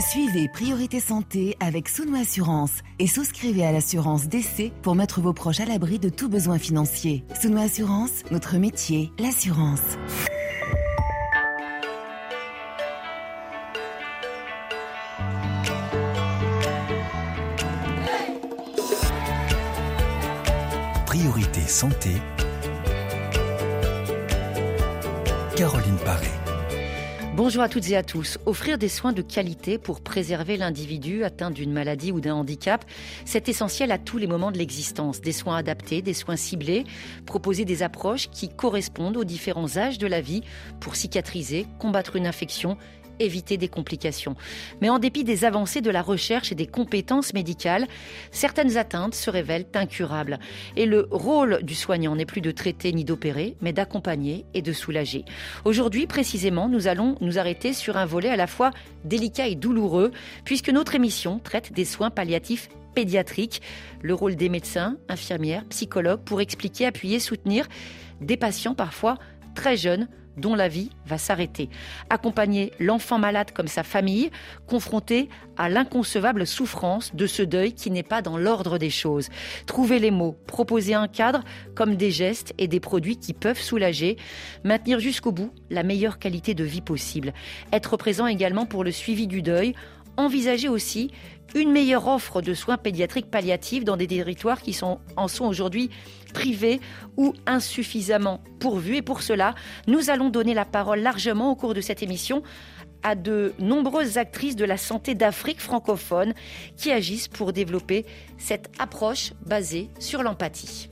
Suivez Priorité Santé avec Souno Assurance et souscrivez à l'assurance d'essai pour mettre vos proches à l'abri de tout besoin financier. Souno Assurance, notre métier, l'assurance. Priorité Santé. Caroline Paré. Bonjour à toutes et à tous. Offrir des soins de qualité pour préserver l'individu atteint d'une maladie ou d'un handicap, c'est essentiel à tous les moments de l'existence. Des soins adaptés, des soins ciblés, proposer des approches qui correspondent aux différents âges de la vie pour cicatriser, combattre une infection éviter des complications. Mais en dépit des avancées de la recherche et des compétences médicales, certaines atteintes se révèlent incurables. Et le rôle du soignant n'est plus de traiter ni d'opérer, mais d'accompagner et de soulager. Aujourd'hui, précisément, nous allons nous arrêter sur un volet à la fois délicat et douloureux, puisque notre émission traite des soins palliatifs pédiatriques, le rôle des médecins, infirmières, psychologues pour expliquer, appuyer, soutenir des patients parfois très jeunes dont la vie va s'arrêter. Accompagner l'enfant malade comme sa famille, confronté à l'inconcevable souffrance de ce deuil qui n'est pas dans l'ordre des choses. Trouver les mots, proposer un cadre comme des gestes et des produits qui peuvent soulager, maintenir jusqu'au bout la meilleure qualité de vie possible. Être présent également pour le suivi du deuil, envisager aussi une meilleure offre de soins pédiatriques palliatifs dans des territoires qui sont, en sont aujourd'hui privés ou insuffisamment pourvus. Et pour cela, nous allons donner la parole largement au cours de cette émission à de nombreuses actrices de la santé d'Afrique francophone qui agissent pour développer cette approche basée sur l'empathie.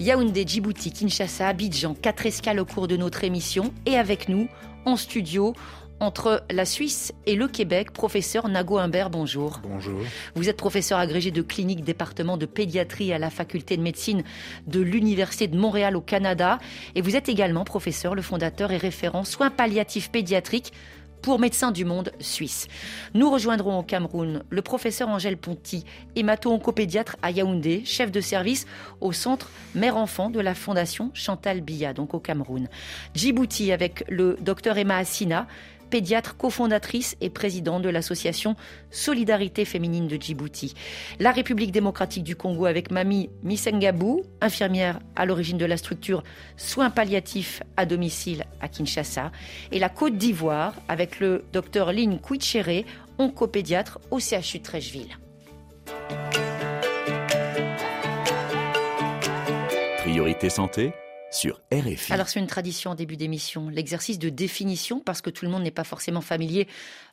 Yaoundé, Djibouti, Kinshasa, Abidjan, quatre escales au cours de notre émission et avec nous en studio entre la Suisse et le Québec. Professeur Nago Humbert, bonjour. Bonjour. Vous êtes professeur agrégé de clinique département de pédiatrie à la faculté de médecine de l'Université de Montréal au Canada. Et vous êtes également professeur, le fondateur et référent soins palliatifs pédiatriques pour Médecins du Monde suisse. Nous rejoindrons au Cameroun le professeur Angèle Ponty, hémato-oncopédiatre à Yaoundé, chef de service au centre mère-enfant de la fondation Chantal Biya, donc au Cameroun. Djibouti avec le docteur Emma Assina, pédiatre cofondatrice et présidente de l'association Solidarité féminine de Djibouti. La République démocratique du Congo avec Mami Misengabou, infirmière à l'origine de la structure Soins palliatifs à domicile à Kinshasa. Et la Côte d'Ivoire avec le docteur Lynn Kouichere, oncopédiatre au CHU Trècheville. Priorité santé sur RFI. Alors c'est une tradition en début d'émission, l'exercice de définition, parce que tout le monde n'est pas forcément familier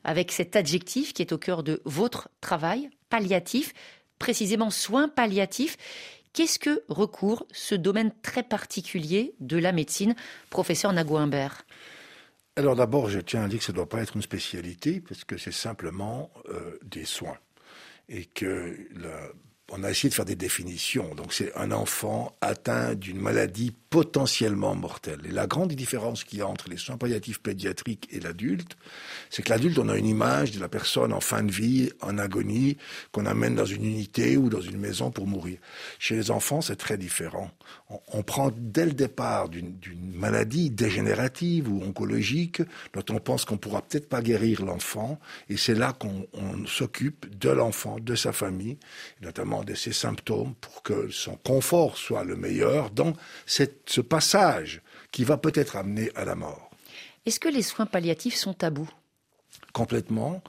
avec cet adjectif qui est au cœur de votre travail, palliatif, précisément soins palliatifs. Qu'est-ce que recourt ce domaine très particulier de la médecine, professeur Nago-Humbert Alors d'abord, je tiens à dire que ça ne doit pas être une spécialité, parce que c'est simplement euh, des soins. Et que la on a essayé de faire des définitions. Donc c'est un enfant atteint d'une maladie potentiellement mortelle. Et la grande différence qu'il y a entre les soins palliatifs pédiatriques et l'adulte, c'est que l'adulte, on a une image de la personne en fin de vie, en agonie, qu'on amène dans une unité ou dans une maison pour mourir. Chez les enfants, c'est très différent. On, prend dès le départ d'une maladie dégénérative ou oncologique dont on pense qu'on pourra peut-être pas guérir l'enfant, et c'est là qu'on s'occupe de l'enfant, de sa famille, notamment de ses symptômes pour que son confort soit le meilleur dans ce passage qui va peut-être amener à la mort. Est-ce que les soins palliatifs sont tabous? Complètement.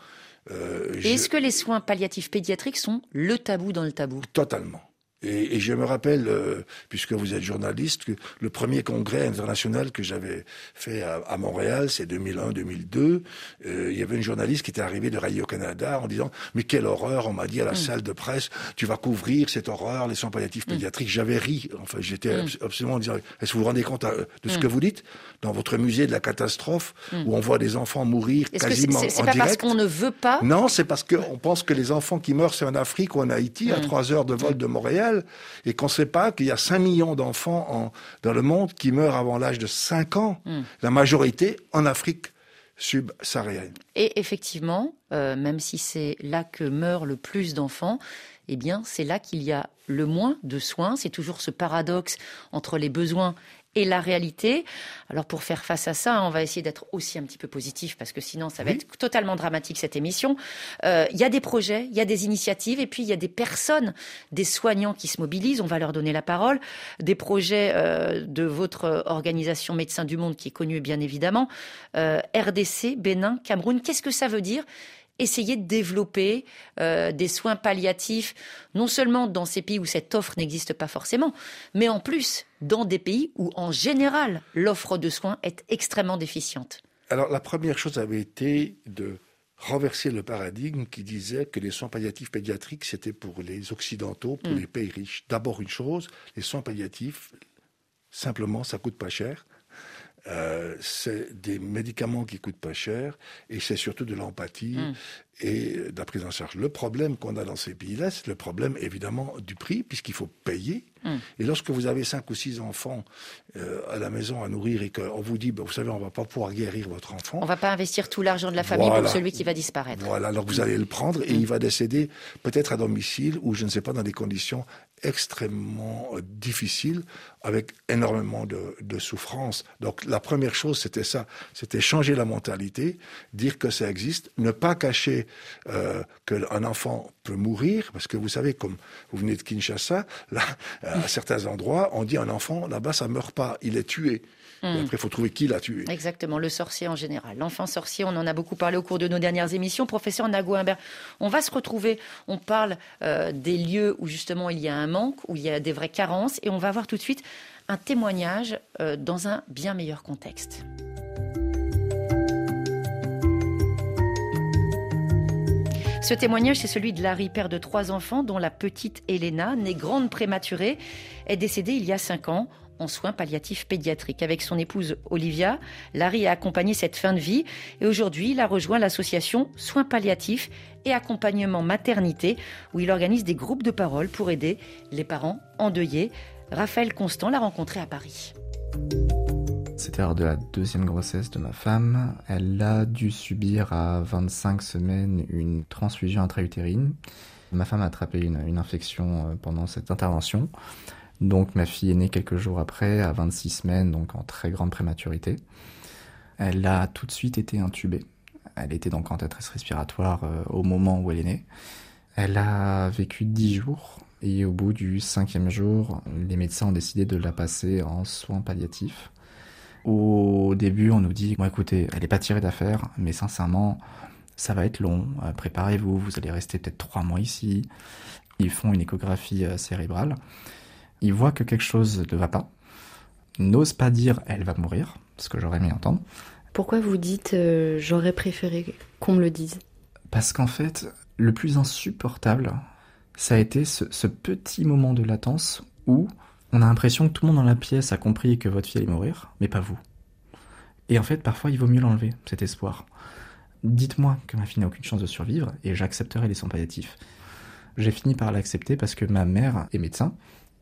Euh, Et est-ce que les soins palliatifs pédiatriques sont le tabou dans le tabou? Totalement. Et, je me rappelle, euh, puisque vous êtes journaliste, que le premier congrès international que j'avais fait à, Montréal, c'est 2001-2002, euh, il y avait une journaliste qui était arrivée de Radio-Canada en disant « Mais quelle horreur !» On m'a dit à la mm. salle de presse « Tu vas couvrir cette horreur, les soins palliatifs mm. pédiatriques. J'avais ri. Enfin, j'étais mm. absolument en disant « Est-ce que vous vous rendez compte euh, de ce que vous dites? Dans votre musée de la catastrophe, où on voit des enfants mourir quasiment c'est, c'est, pas parce qu'on ne veut pas? Non, c'est parce qu'on pense que les enfants qui meurent, c'est en Afrique ou en Haïti, à trois heures de vol de Montréal et qu'on ne sait pas qu'il y a 5 millions d'enfants dans le monde qui meurent avant l'âge de 5 ans, hmm. la majorité en Afrique subsaharienne. Et effectivement, euh, même si c'est là que meurent le plus d'enfants, eh bien, c'est là qu'il y a le moins de soins. C'est toujours ce paradoxe entre les besoins et la réalité. Alors pour faire face à ça, on va essayer d'être aussi un petit peu positif parce que sinon ça va être totalement dramatique cette émission. Euh, il y a des projets, il y a des initiatives et puis il y a des personnes, des soignants qui se mobilisent. On va leur donner la parole. Des projets euh, de votre organisation Médecins du Monde qui est connue bien évidemment. Euh, RDC, Bénin, Cameroun. Qu'est-ce que ça veut dire? Essayer de développer euh, des soins palliatifs, non seulement dans ces pays où cette offre n'existe pas forcément, mais en plus dans des pays où en général l'offre de soins est extrêmement déficiente. Alors la première chose avait été de renverser le paradigme qui disait que les soins palliatifs pédiatriques, c'était pour les Occidentaux, pour mm. les pays riches. D'abord une chose, les soins palliatifs, simplement, ça coûte pas cher. Euh, c'est des médicaments qui coûtent pas cher et c'est surtout de l'empathie mm. Et de la prise en charge. Le problème qu'on a dans ces pays-là, c'est le problème évidemment du prix, puisqu'il faut payer. Mm. Et lorsque vous avez cinq ou six enfants euh, à la maison à nourrir et qu'on vous dit, ben, vous savez, on va pas pouvoir guérir votre enfant. On va pas investir tout l'argent de la famille pour celui qui va disparaître. Voilà, alors vous allez le prendre et mm. il va décéder peut-être à domicile ou je ne sais pas dans des conditions extrêmement euh, difficiles avec énormément de, de souffrance. Donc la première chose, c'était ça, c'était changer la mentalité, dire que ça existe, ne pas cacher euh, qu'un enfant peut mourir, parce que vous savez, comme vous venez de Kinshasa, là, à certains endroits, on dit un enfant, là-bas, ça meurt pas, il est tué. Hmm. après, il faut trouver qui l'a tué. Exactement, le sorcier en général. L'enfant sorcier, on en a beaucoup parlé au cours de nos dernières émissions. Professeur Nago Imbert, on va se retrouver, on parle euh, des lieux où justement il y a un manque, où il y a des vraies carences, et on va voir tout de suite un témoignage euh, dans un bien meilleur contexte. Ce témoignage, c'est celui de Larry, père de trois enfants, dont la petite Elena, née grande prématurée, est décédée il y a cinq ans en soins palliatifs pédiatriques. Avec son épouse Olivia, Larry a accompagné cette fin de vie et aujourd'hui il a rejoint l'association Soins palliatifs et accompagnement maternité où il organise des groupes de parole pour aider les parents endeuillés. Raphaël Constant l'a rencontré à Paris. Lors de la deuxième grossesse de ma femme. Elle a dû subir à 25 semaines une transfusion intra-utérine. Ma femme a attrapé une, infection euh, pendant cette intervention. Donc ma fille est née quelques jours après, à 26 semaines, donc en très grande prématurité. Elle a tout de suite été intubée. Elle était donc en détresse respiratoire euh, au moment où elle est née. Elle a vécu 10 jours et au bout du cinquième jour, les médecins ont décidé de la passer en soins palliatifs. Au début, on nous dit, bon écoutez, elle n'est pas tirée d'affaire, mais sincèrement, ça va être long, euh, préparez-vous, vous allez rester peut-être trois mois ici. Ils font une échographie euh, cérébrale, ils voient que quelque chose ne va pas, n'osent pas dire elle va mourir, ce que j'aurais aimé entendre. Pourquoi vous dites euh, j'aurais préféré qu'on me le dise? Parce qu'en fait, le plus insupportable, ça a été ce petit moment de latence où on a l'impression que tout le monde dans la pièce a compris que votre fille allait mourir, mais pas vous. Et en fait, parfois, il vaut mieux l'enlever, cet espoir. Dites-moi que ma fille n'a aucune chance de survivre, et j'accepterai les soins palliatifs. J'ai fini par l'accepter parce que ma mère est médecin.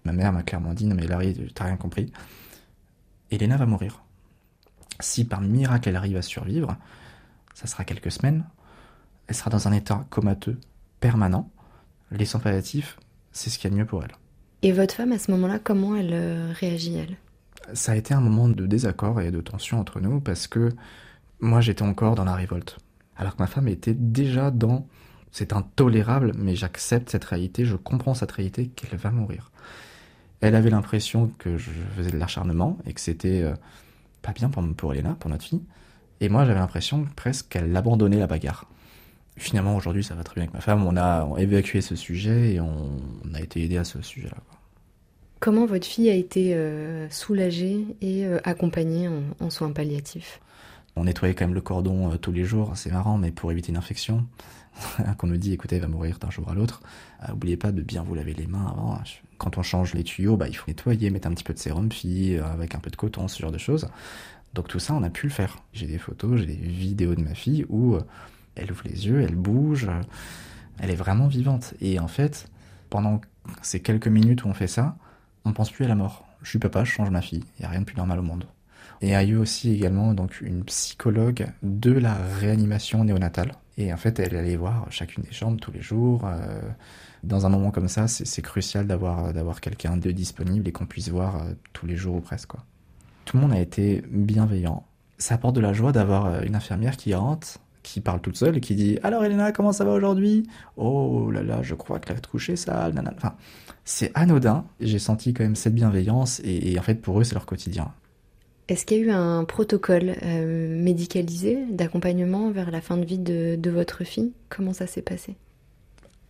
Ma mère m'a clairement dit, non mais Larry, t'as rien compris. Elena va mourir. Si par miracle elle arrive à survivre, ça sera quelques semaines, elle sera dans un état comateux permanent. Les soins palliatifs, c'est ce qu'il y a de mieux pour elle. Et votre femme, à ce moment-là, comment elle euh, réagit, elle? Ça a été un moment de désaccord et de tension entre nous parce que moi, j'étais encore dans la révolte. Alors que ma femme était déjà dans c'est intolérable, mais j'accepte cette réalité, je comprends cette réalité qu'elle va mourir. Elle avait l'impression que je faisais de l'acharnement et que c'était euh, pas bien pour, pour Elena, pour notre fille. Et moi, j'avais l'impression presque qu'elle abandonnait la bagarre. Finalement, aujourd'hui, ça va très bien avec ma femme. On a évacué ce sujet et on, a été aidé à ce sujet-là. Comment votre fille a été euh, soulagée et euh, accompagnée en, soins palliatifs? On nettoyait quand même le cordon euh, tous les jours, c'est marrant, mais pour éviter une infection. Qu'on nous dit, écoutez, elle va mourir d'un jour à l'autre. N'oubliez pas de bien vous laver les mains avant. Quand on change les tuyaux, bah, il faut nettoyer, mettre un petit peu de sérum fille, avec un peu de coton, ce genre de choses. Donc tout ça, on a pu le faire. J'ai des photos, j'ai des vidéos de ma fille où elle ouvre les yeux, elle bouge, elle est vraiment vivante. Et en fait, pendant ces quelques minutes où on fait ça, on pense plus à la mort. Je suis papa, je change ma fille. Il n'y a rien de plus normal au monde. Et il y a eu aussi également donc une psychologue de la réanimation néonatale. Et en fait, elle allait voir chacune des chambres tous les jours. Euh, dans un moment comme ça, c'est crucial d'avoir d'avoir quelqu'un de disponible et qu'on puisse voir euh, tous les jours ou presque. Quoi. Tout le monde a été bienveillant. Ça apporte de la joie d'avoir euh, une infirmière qui rentre, qui parle toute seule et qui dit Alors Elena, comment ça va aujourd'hui? Oh là là, je crois que la couche est sale. Nanana. Enfin, c'est anodin. J'ai senti quand même cette bienveillance et, en fait pour eux c'est leur quotidien. Est-ce qu'il y a eu un protocole euh, médicalisé d'accompagnement vers la fin de vie de, votre fille? Comment ça s'est passé?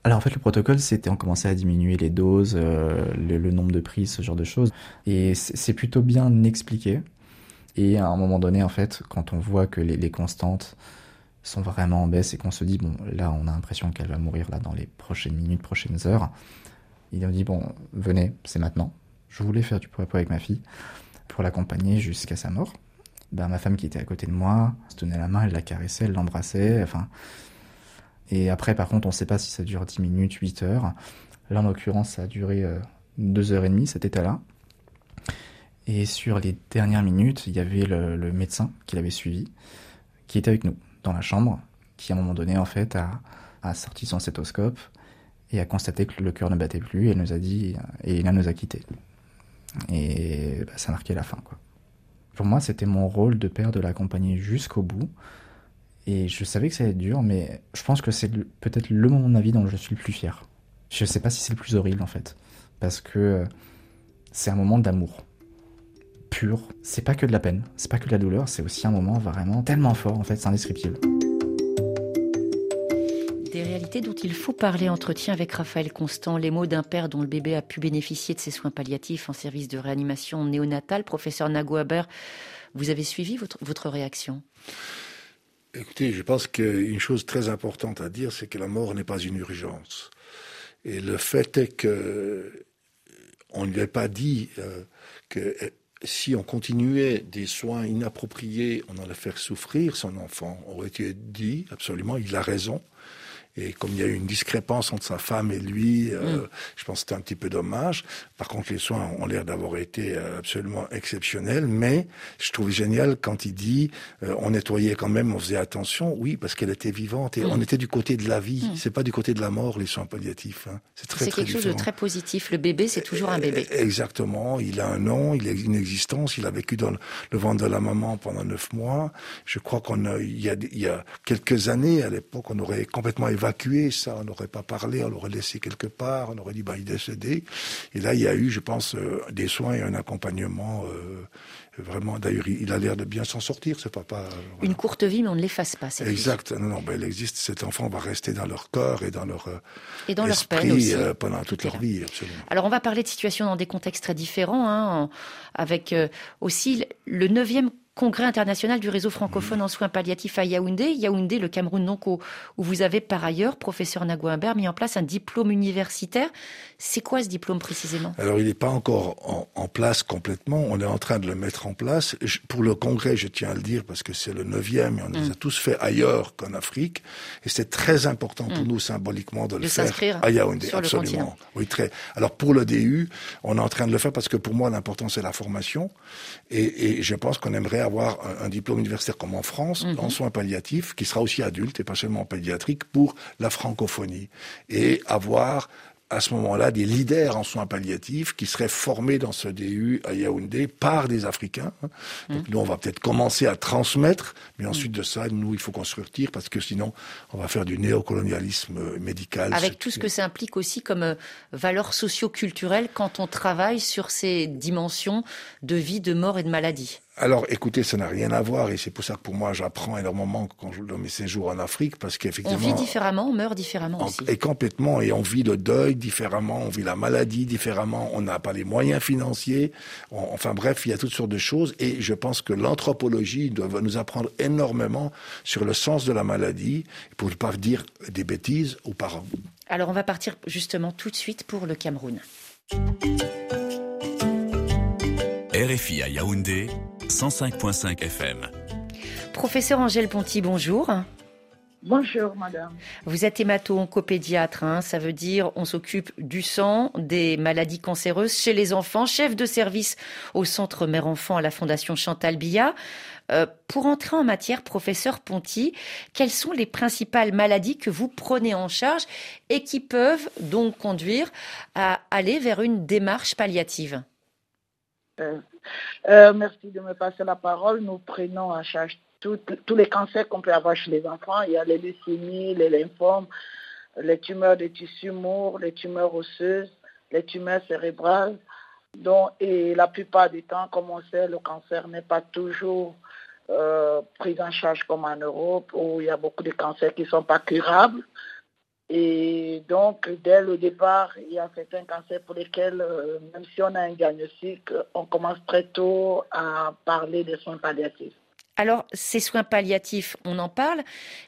Alors en fait le protocole c'était on commençait à diminuer les doses, euh, le, nombre de prises, ce genre de choses. Et c'est plutôt bien expliqué. Et à un moment donné en fait quand on voit que les, les constantes sont vraiment en baisse et qu'on se dit bon là on a l'impression qu'elle va mourir là dans les prochaines minutes, prochaines heures, il a dit bon, venez, c'est maintenant. Je voulais faire du poids avec ma fille pour l'accompagner jusqu'à sa mort. Ben, ma femme qui était à côté de moi se tenait la main, elle la caressait, elle l'embrassait. Enfin, et après, par contre, on ne sait pas si ça dure 10 minutes, 8 heures. Là, en l'occurrence, ça a duré 2 euh, heures et demie cet état-là. Et sur les dernières minutes, il y avait le, médecin qui l'avait suivi, qui était avec nous dans la chambre, qui à un moment donné, en fait, a, sorti son stéthoscope, et a constaté que le cœur ne battait plus et nous a dit et il nous a quittés. Et bah, ça marquait la fin quoi. Pour moi, c'était mon rôle de père de l'accompagner jusqu'au bout. Et je savais que ça allait être dur, mais je pense que c'est peut-être le moment de ma vie dont je suis le plus fier. Je ne sais pas si c'est le plus horrible en fait, parce que euh, c'est un moment d'amour pur. C'est pas que de la peine, c'est pas que de la douleur, c'est aussi un moment vraiment tellement fort en fait, c'est indescriptible des réalités dont il faut parler. Entretien avec Raphaël Constant, les mots d'un père dont le bébé a pu bénéficier de ses soins palliatifs en service de réanimation néonatale. Professeur Nago vous avez suivi votre, votre réaction? Écoutez, je pense qu'une chose très importante à dire, c'est que la mort n'est pas une urgence. Et le fait est que on ne lui a pas dit euh, que si on continuait des soins inappropriés, on allait faire souffrir son enfant. Aurait été dit, absolument, il a raison. Et comme il y a eu une discrépance entre sa femme et lui, euh, mm. je pense que c'était un petit peu dommage. Par contre, les soins ont l'air d'avoir été euh, absolument exceptionnels. Mais je trouve génial quand il dit euh, on nettoyait quand même, on faisait attention. Oui, parce qu'elle était vivante et mm. on était du côté de la vie. Mm. C'est pas du côté de la mort les soins palliatifs. Hein. C'est très, C'est quelque chose de très positif. Le bébé, c'est toujours un bébé. Exactement. Il a un nom, il a une existence. Il a vécu dans le ventre de la maman pendant neuf mois. Je crois qu'on a, il y a, il y a quelques années, à l'époque, on aurait complètement évacué évacué ça, on n'aurait pas parlé, on l'aurait laissé quelque part, on aurait dit bah il est décédé. Et là il y a eu, je pense, euh, des soins et un accompagnement euh, vraiment. D'ailleurs, il a l'air de bien s'en sortir, ce papa. Euh, Une courte vie, mais on ne l'efface pas. Cette exact. Non, non, ben, elle existe. Cet enfant va rester dans leur corps et dans leur et dans esprit leur aussi. pendant toute leur vie, absolument. Alors on va parler de situations dans des contextes très différents, hein, avec aussi le neuvième congrès international du réseau francophone en soins palliatifs à Yaoundé. Yaoundé, le Cameroun, donc, où, vous avez par ailleurs, professeur Nagouimbert, mis en place un diplôme universitaire. C'est quoi ce diplôme précisément? Alors, il n'est pas encore en, place complètement. On est en train de le mettre en place. pour le congrès, je tiens à le dire, parce que c'est le neuvième et on les a mm. tous fait ailleurs qu'en Afrique. Et c'est très important pour mm. nous, symboliquement, de le faire à Yaoundé. absolument. oui, très. Alors, pour le DU, on est en train de le faire parce que pour moi, l'important, c'est la formation. Et, et je pense qu'on aimerait avoir un, diplôme universitaire comme en France, mhm. en soins palliatifs, qui sera aussi adulte et pas seulement pédiatrique, pour la francophonie. Et avoir à ce moment-là des leaders en soins palliatifs qui seraient formés dans ce DU à Yaoundé par des Africains. Donc mmh. nous, on va peut-être commencer à transmettre, mais ensuite de ça, nous, il faut retire parce que sinon, on va faire du néocolonialisme euh, médical. Avec tout ce que ça implique aussi comme euh, valeur socio-culturelle quand on travaille sur ces dimensions de vie, de mort et de maladie. Alors, écoutez, ça n'a rien à voir, et c'est pour ça que pour moi, j'apprends énormément quand je dans mes séjours en Afrique, parce qu'effectivement... On vit différemment, on meurt différemment aussi. Et complètement, et on vit le deuil différemment, on vit la maladie différemment, on n'a pas les moyens financiers, enfin bref, il y a toutes sortes de choses, et je pense que l'anthropologie doit nous apprendre énormément sur le sens de la maladie, pour ne pas dire des bêtises aux parents. Alors, on va partir justement tout de suite pour le Cameroun. RFI à Yaoundé 105.5 FM. Professeur Angèle Ponty, bonjour. Bonjour, madame. Vous êtes hémato-oncopédiatre, hein, ça veut dire on s'occupe du sang, des maladies cancéreuses chez les enfants, chef de service au centre mère-enfant à la Fondation Chantal Biya. Euh, pour entrer en matière, professeur Ponty, quelles sont les principales maladies que vous prenez en charge et qui peuvent donc conduire à aller vers une démarche palliative? Euh, Euh, merci de me passer la parole. Nous prenons en charge tous les cancers qu'on peut avoir chez les enfants. Il y a les leucémies, les lymphomes, les tumeurs des tissus morts, les tumeurs osseuses, les tumeurs cérébrales. Donc, et la plupart du temps, comme on sait, le cancer n'est pas toujours euh, pris en charge comme en Europe, où il y a beaucoup de cancers qui ne sont pas curables. Et donc, dès le départ, il y a certains cancers pour lesquels, euh, même si on a un diagnostic, on commence très tôt à parler des soins palliatifs. Alors, ces soins palliatifs, on en parle,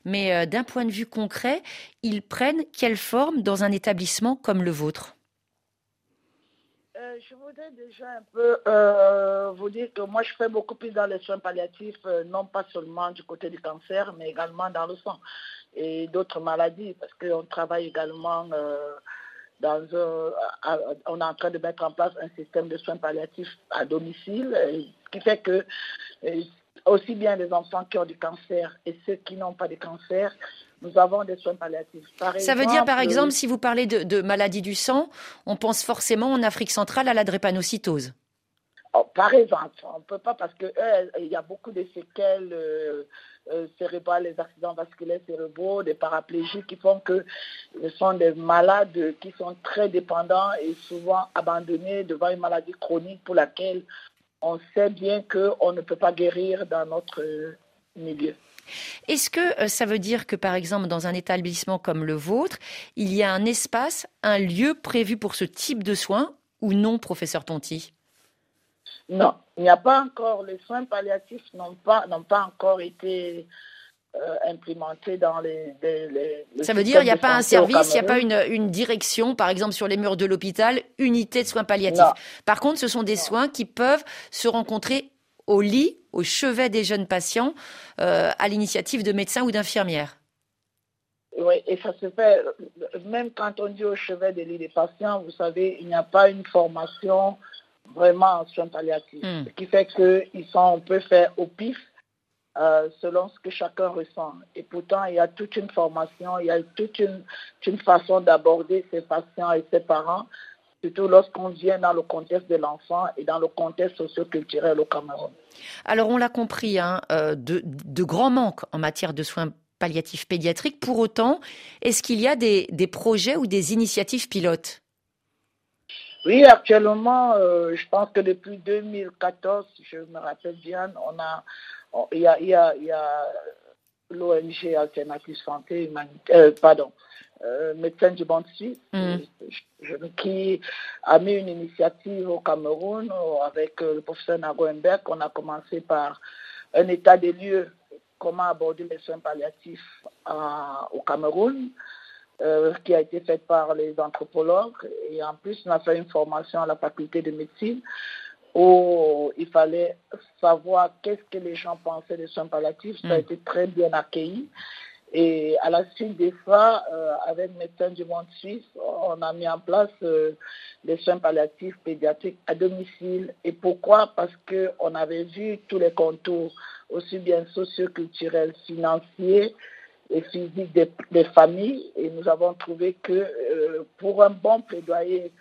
mais euh, d'un point de vue concret, ils prennent quelle forme dans un établissement comme le vôtre? Euh, je voudrais déjà un peu euh, vous dire que moi, je fais beaucoup plus dans les soins palliatifs, non pas seulement du côté du cancer, mais également dans le sang et d'autres maladies, parce qu'on travaille également dans un, on est en train de mettre en place un système de soins palliatifs à domicile, ce qui fait que aussi bien les enfants qui ont du cancer et ceux qui n'ont pas de cancer, nous avons des soins palliatifs. Ça veut dire, par exemple, si vous parlez de, de maladie du sang, on pense forcément en Afrique centrale à la drépanocytose. Oh, par exemple, on ne peut pas parce qu'il y a beaucoup de séquelles euh, euh, les accidents vasculaires cérébraux, des paraplégiques qui font que ce sont des malades qui sont très dépendants et souvent abandonnés devant une maladie chronique pour laquelle on sait bien qu'on ne peut pas guérir dans notre milieu. Est-ce que euh, ça veut dire que, par exemple, dans un établissement comme le vôtre, il y a un espace, un lieu prévu pour ce type de soins ou non, professeur Ponty Non, il n'y a pas encore, les soins palliatifs n'ont pas, pas encore été euh, implémenté dans les. Ça veut dire qu'il n'y a pas un service, il n'y a pas une, direction, par exemple sur les murs de l'hôpital, unité de soins palliatifs. Par contre, ce sont des soins qui peuvent se rencontrer au lit, au chevet des jeunes patients, euh, à l'initiative de médecins ou d'infirmières. Oui, et ça se fait, même quand on dit au chevet des lits des patients, vous savez, il n'y a pas une formation vraiment en soins palliatifs. Hmm. Ce qui fait qu'ils sont, on peut faire au pif euh, selon ce que chacun ressent. Et pourtant, il y a toute une formation, il y a toute une, une façon d'aborder ses patients et ses parents, surtout lorsqu'on vient dans le contexte de l'enfant et dans le contexte socio-culturel au Cameroun. Alors, on l'a compris, hein, euh, de, de, grands manques en matière de soins palliatifs pédiatriques. Pour autant, est-ce qu'il y a des, des, projets ou des initiatives pilotes? Oui, actuellement, euh, je pense que depuis 2014, je me rappelle bien, on a il y a, y a, l'ONG Alternative Santé, euh, pardon, euh, Médecins du Monde Suisse, mm. qui a mis une initiative au Cameroun avec le professeur Nagoenberg. On a commencé par un état des lieux, comment aborder les soins palliatifs au Cameroun. Qui a été fait par les anthropologues. Et en plus, on a fait une formation à la faculté de médecine où il fallait savoir qu'est-ce que les gens pensaient des soins palliatifs. Ça a hmm. été très bien accueilli. Et à la suite des fois, euh, avec Médecins du Monde Suisse, on a mis en place euh, les soins palliatifs pédiatriques à domicile. Et pourquoi? Parce qu'on avait vu tous les contours, aussi bien socioculturels, financiers et physiques des, familles. Et nous avons trouvé que euh, pour un bon plaidoyer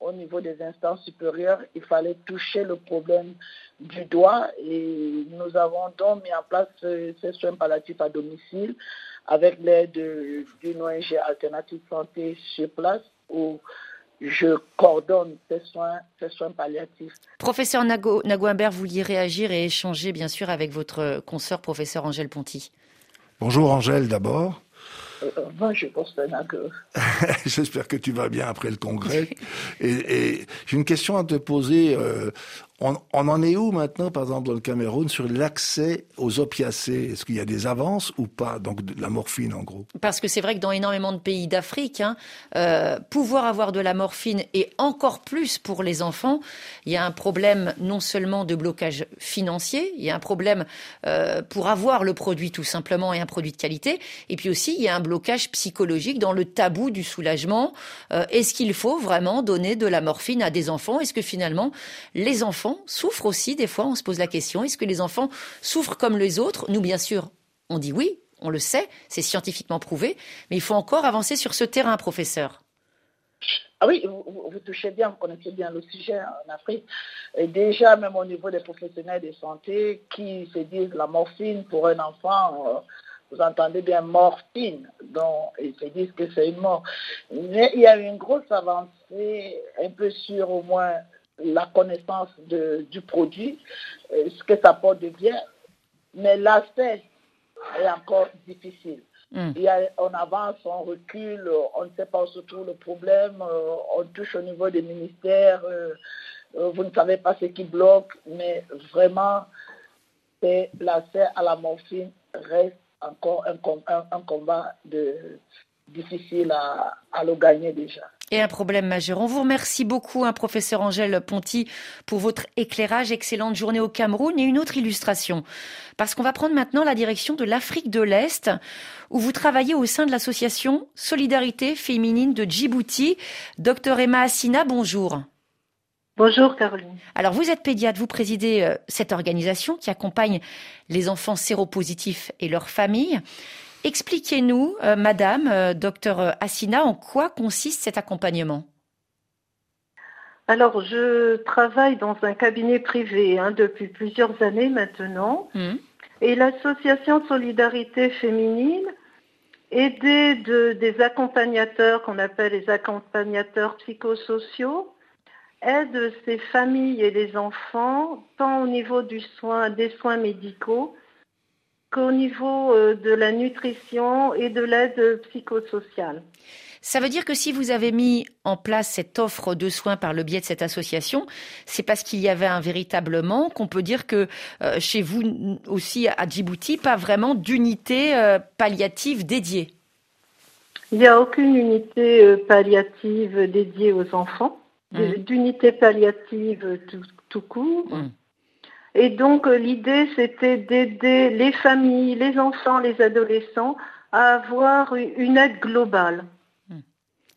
au niveau des instances supérieures, il fallait toucher le problème du doigt et nous avons donc mis en place ces soins palliatifs à domicile avec l'aide d'une ONG Alternative Santé sur place où je coordonne ces soins, ces soins palliatifs. Professeur Nago vous vouliez réagir et échanger bien sûr avec votre consoeur, professeur Angèle Ponty. Bonjour Angèle d'abord. Euh, moi, je pense J'espère que tu vas bien après le congrès. et, et j'ai une question à te poser. Euh, on, en est où maintenant, par exemple, dans le Cameroun, sur l'accès aux opiacés? Est-ce qu'il y a des avances ou pas? Donc de la morphine, en gros. Parce que c'est vrai que dans énormément de pays d'Afrique, hein, euh, pouvoir avoir de la morphine et encore plus pour les enfants, il y a un problème non seulement de blocage financier, il y a un problème euh, pour avoir le produit tout simplement et un produit de qualité, et puis aussi il y a un blocage psychologique dans le tabou du soulagement. Euh, est-ce qu'il faut vraiment donner de la morphine à des enfants? Est-ce que finalement les enfants souffrent aussi, des fois, on se pose la question, est-ce que les enfants souffrent comme les autres? Nous, bien sûr, on dit oui, on le sait, c'est scientifiquement prouvé, mais il faut encore avancer sur ce terrain, professeur. Ah oui, vous, touchez bien, vous connaissez bien le sujet en Afrique. Et déjà, même au niveau des professionnels de santé qui se disent la morphine pour un enfant, euh, vous entendez bien morphine, donc ils se disent que c'est une mort. Mais il y a une grosse avancée, un peu sur au moins la connaissance du produit, euh, ce que ça porte de bien, mais l'aspect est encore difficile. Hmm. on avance, on recule, on ne sait pas où se trouve le problème, euh, on touche au niveau des ministères, euh, vous ne savez pas ce qui bloque, mais vraiment, l'accès à la morphine reste encore un, combat de, difficile à, à le gagner déjà et un problème majeur. On vous remercie beaucoup, un hein, professeur Angèle Ponty, pour votre éclairage. Excellente journée au Cameroun et une autre illustration. Parce qu'on va prendre maintenant la direction de l'Afrique de l'Est, où vous travaillez au sein de l'association Solidarité féminine de Djibouti. Docteur Emma Assina, bonjour. Bonjour Caroline. Alors vous êtes pédiatre, vous présidez euh, cette organisation qui accompagne les enfants séropositifs et leurs familles. Expliquez-nous, euh, Madame, euh, docteur Assina, en quoi consiste cet accompagnement? Alors, je travaille dans un cabinet privé hein, depuis plusieurs années maintenant. Mmh. Et l'association Solidarité Féminine, aidée de, des accompagnateurs qu'on appelle les accompagnateurs psychosociaux, aide ces familles et les enfants, tant au niveau du soin, des soins médicaux qu'au niveau euh, de la nutrition et de l'aide psychosociale. Ça veut dire que si vous avez mis en place cette offre de soins par le biais de cette association, c'est parce qu'il y avait un véritable manque. qu'on peut dire que euh, chez vous aussi à Djibouti, pas vraiment d'unité euh, palliative dédiée. Il n'y a aucune unité palliative dédiée aux enfants, mmh. d'unité palliative tout, tout court. Mmh. Et donc euh, l'idée, c'était d'aider les familles, les enfants, les adolescents à avoir une aide globale. Hmm.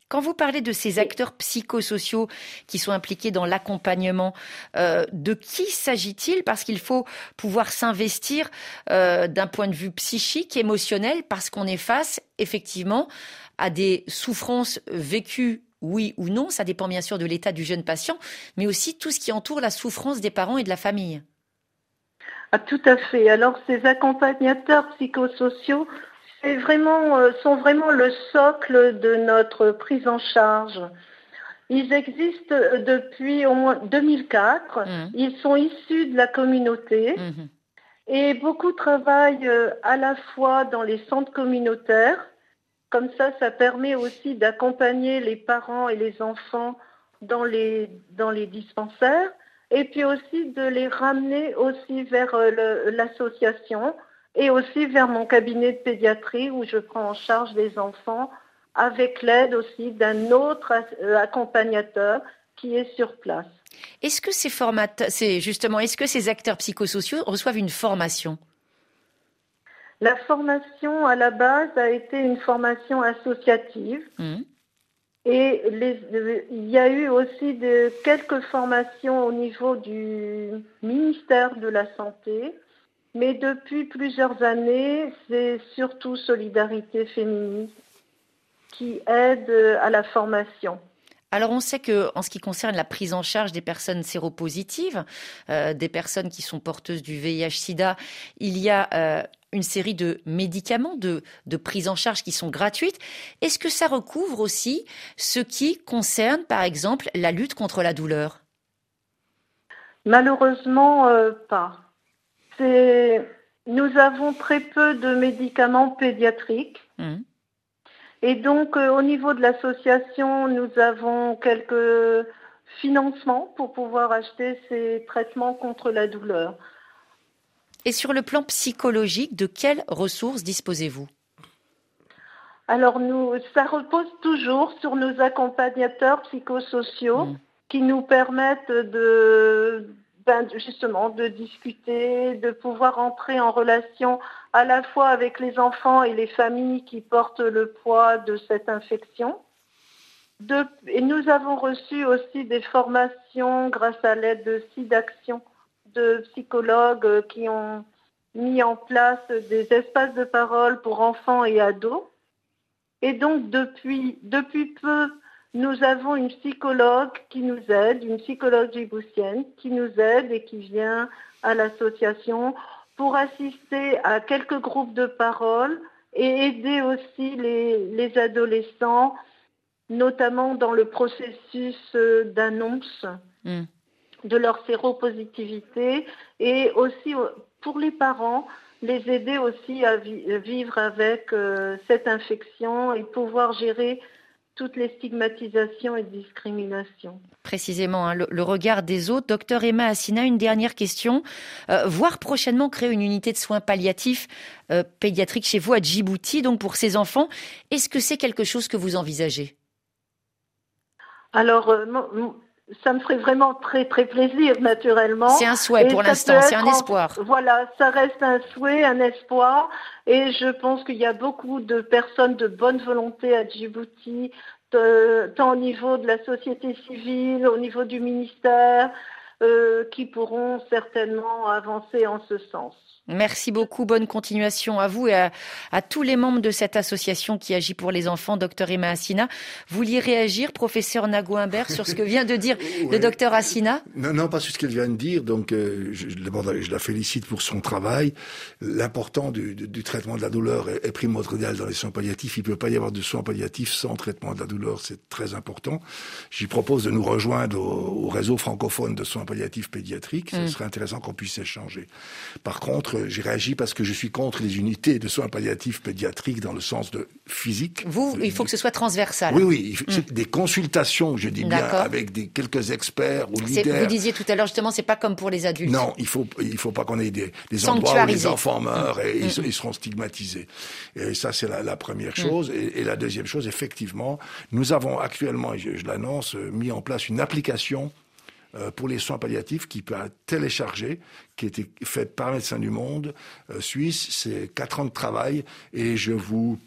Quand vous parlez de ces acteurs psychosociaux qui sont impliqués dans l'accompagnement, euh, de qui s'agit-il? Parce qu'il faut pouvoir s'investir euh, d'un point de vue psychique, émotionnel, parce qu'on est face effectivement à des souffrances vécues oui ou non, ça dépend bien sûr de l'état du jeune patient, mais aussi tout ce qui entoure la souffrance des parents et de la famille. Ah, tout à fait. Alors, ces accompagnateurs psychosociaux vraiment, euh, sont vraiment le socle de notre prise en charge. Ils existent euh, depuis au moins 2004. Mmh. Ils sont issus de la communauté. Mmh. Et beaucoup travaillent euh, à la fois dans les centres communautaires. Comme ça, ça permet aussi d'accompagner les parents et les enfants dans les, dans les dispensaires et puis aussi de les ramener aussi vers euh, l'association et aussi vers mon cabinet de pédiatrie où je prends en charge les enfants avec l'aide aussi d'un autre euh, accompagnateur qui est sur place. Est-ce que ces formateurs, c'est justement, est-ce que ces acteurs psychosociaux reçoivent une formation? La formation à la base a été une formation associative. Mmh. Et il y a eu aussi de, quelques formations au niveau du ministère de la Santé, mais depuis plusieurs années, c'est surtout Solidarité féministe qui aide à la formation. Alors on sait que en ce qui concerne la prise en charge des personnes séropositives, euh, des personnes qui sont porteuses du VIH/SIDA, il y a euh, une série de médicaments, de, de prise en charge qui sont gratuites. Est-ce que ça recouvre aussi ce qui concerne, par exemple, la lutte contre la douleur? Malheureusement, euh, pas. Nous avons très peu de médicaments pédiatriques. Mmh. Et donc, euh, au niveau de l'association, nous avons quelques financements pour pouvoir acheter ces traitements contre la douleur. Et sur le plan psychologique, de quelles ressources disposez-vous? Alors, nous, ça repose toujours sur nos accompagnateurs psychosociaux mmh. qui nous permettent de, ben, justement de discuter, de pouvoir entrer en relation à la fois avec les enfants et les familles qui portent le poids de cette infection. et nous avons reçu aussi des formations grâce à l'aide de SIDAction de psychologues qui ont mis en place des espaces de parole pour enfants et ados. Et donc depuis, depuis peu, nous avons une psychologue qui nous aide, une psychologue djiboutienne qui nous aide et qui vient à l'association pour assister à quelques groupes de parole et aider aussi les, adolescents, notamment dans le processus euh, d'annonce hmm. De leur séropositivité et aussi euh, pour les parents, les aider aussi à vivre avec euh, cette infection et pouvoir gérer toutes les stigmatisations et discriminations. Précisément, hein, le, regard des autres. Docteur Emma Assina, une dernière question. Euh, voir prochainement créer une unité de soins palliatifs euh, pédiatriques chez vous à Djibouti, donc pour ces enfants, est-ce que c'est quelque chose que vous envisagez? Alors, ça me ferait vraiment très très plaisir, naturellement. C'est un souhait pour l'instant, c'est un espoir. Voilà, ça reste un souhait, un espoir. Et je pense qu'il y a beaucoup de personnes de bonne volonté à Djibouti, tant au niveau de la société civile, au niveau du ministère, euh, qui pourront certainement avancer en ce sens. Merci beaucoup. Bonne continuation à vous et à, tous les membres de cette association qui agit pour les enfants, docteur Emma Assina. Vous vouliez réagir, professeur Nago Imbert, sur ce que vient de dire le docteur Assina? Non, non, pas sur ce qu'elle vient de dire. Donc, euh, je, je, la félicite pour son travail. L'important du, traitement de la douleur est, primordial dans les soins palliatifs. Il ne peut pas y avoir de soins palliatifs sans traitement de la douleur. C'est très important. J'y propose de nous rejoindre au, réseau francophone de soins palliatifs pédiatriques. Ce mm. serait intéressant qu'on puisse échanger. Par contre, j'ai réagi parce que je suis contre les unités de soins palliatifs pédiatriques dans le sens de physique. Vous, il faut que ce soit transversal. Oui, oui, hmm. des consultations, je dis bien, avec des quelques experts ou leaders. Vous disiez tout à l'heure justement, c'est pas comme pour les adultes. Non, il faut, il faut pas qu'on ait des, des endroits où les enfants meurent et hmm. ils, seront stigmatisés. Et ça, c'est la, première chose. Et, la deuxième chose, effectivement, nous avons actuellement, et je l'annonce, mis en place une application euh, pour les soins palliatifs qui peut être téléchargé, qui a été faite par Médecins du Monde euh, suisse. C'est quatre ans de travail et je vous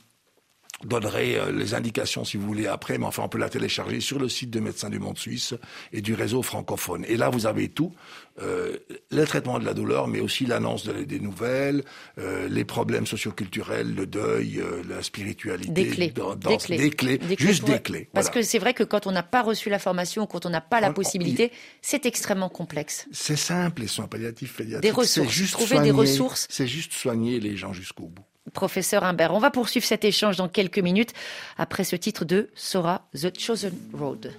donnerai euh, les indications si vous voulez après, mais enfin on peut la télécharger sur le site de Médecins du Monde Suisse et du réseau francophone. Et là vous avez tout, euh, le traitement de la douleur, mais aussi l'annonce des nouvelles, euh, les problèmes socioculturels, le deuil, euh, la spiritualité, des clés, dans, des, clés. des, clés. juste des clés. Parce que c'est vrai que quand on n'a pas reçu la formation, quand on n'a pas la possibilité, c'est extrêmement complexe. C'est simple les soins palliatifs pédiatriques. Des ressources, juste trouver des ressources. C'est juste soigner les gens jusqu'au bout. Professeur Imbert, on va poursuivre cet échange dans quelques minutes après ce titre de Sora The Chosen Road.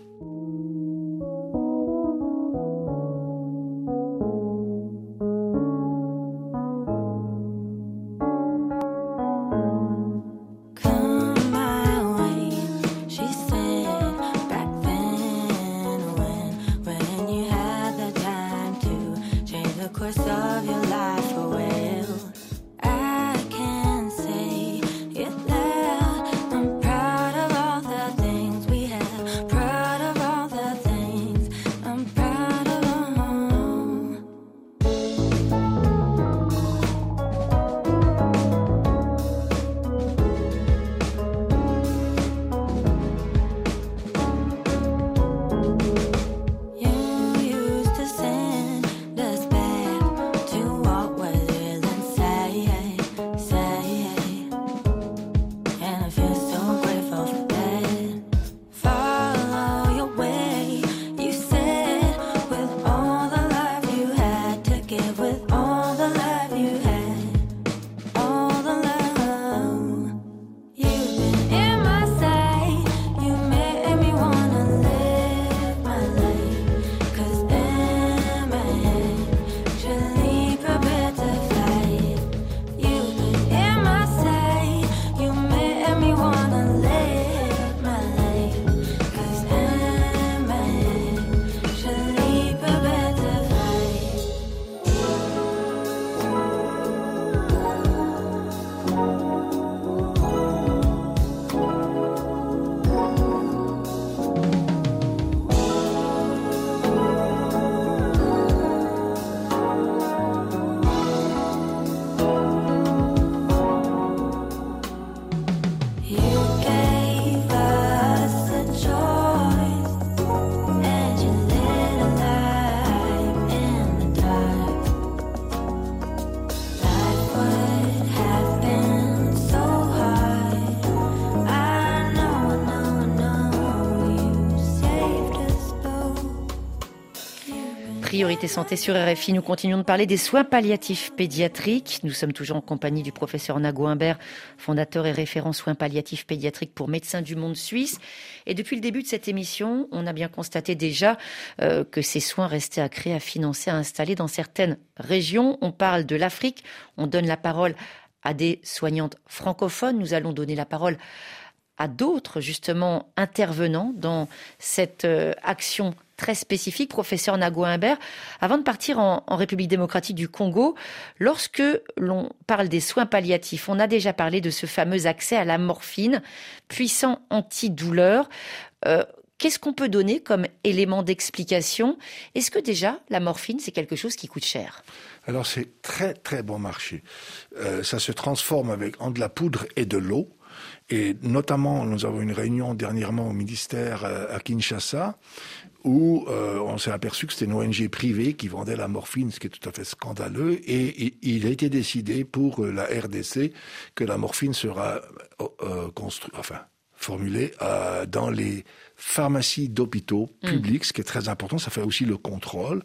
Priorité Santé sur RFI, nous continuons de parler des soins palliatifs pédiatriques. Nous sommes toujours en compagnie du professeur Nago Imbert, fondateur et référent soins palliatifs pédiatriques pour Médecins du Monde Suisse. Et depuis le début de cette émission, on a bien constaté déjà euh, que ces soins restaient à créer, à financer, à installer dans certaines régions. On parle de l'Afrique, on donne la parole à des soignantes francophones. Nous allons donner la parole à d'autres justement intervenants dans cette euh, action très spécifique, professeur Nago Imbert. Avant de partir en, République démocratique du Congo, lorsque l'on parle des soins palliatifs, on a déjà parlé de ce fameux accès à la morphine, puissant antidouleur. Euh, Qu'est-ce qu'on peut donner comme élément d'explication? Est-ce que déjà la morphine, c'est quelque chose qui coûte cher? Alors c'est très très bon marché. Euh, ça se transforme avec en de la poudre et de l'eau. Et notamment, nous avons une réunion dernièrement au ministère euh, à Kinshasa où euh, on s'est aperçu que c'était une ONG privée qui vendait la morphine, ce qui est tout à fait scandaleux. Et, il a été décidé pour euh, la RDC que la morphine sera euh, construite, enfin formulée dans les pharmacies d'hôpitaux mmh. publics, ce qui est très important. Ça fait aussi le contrôle.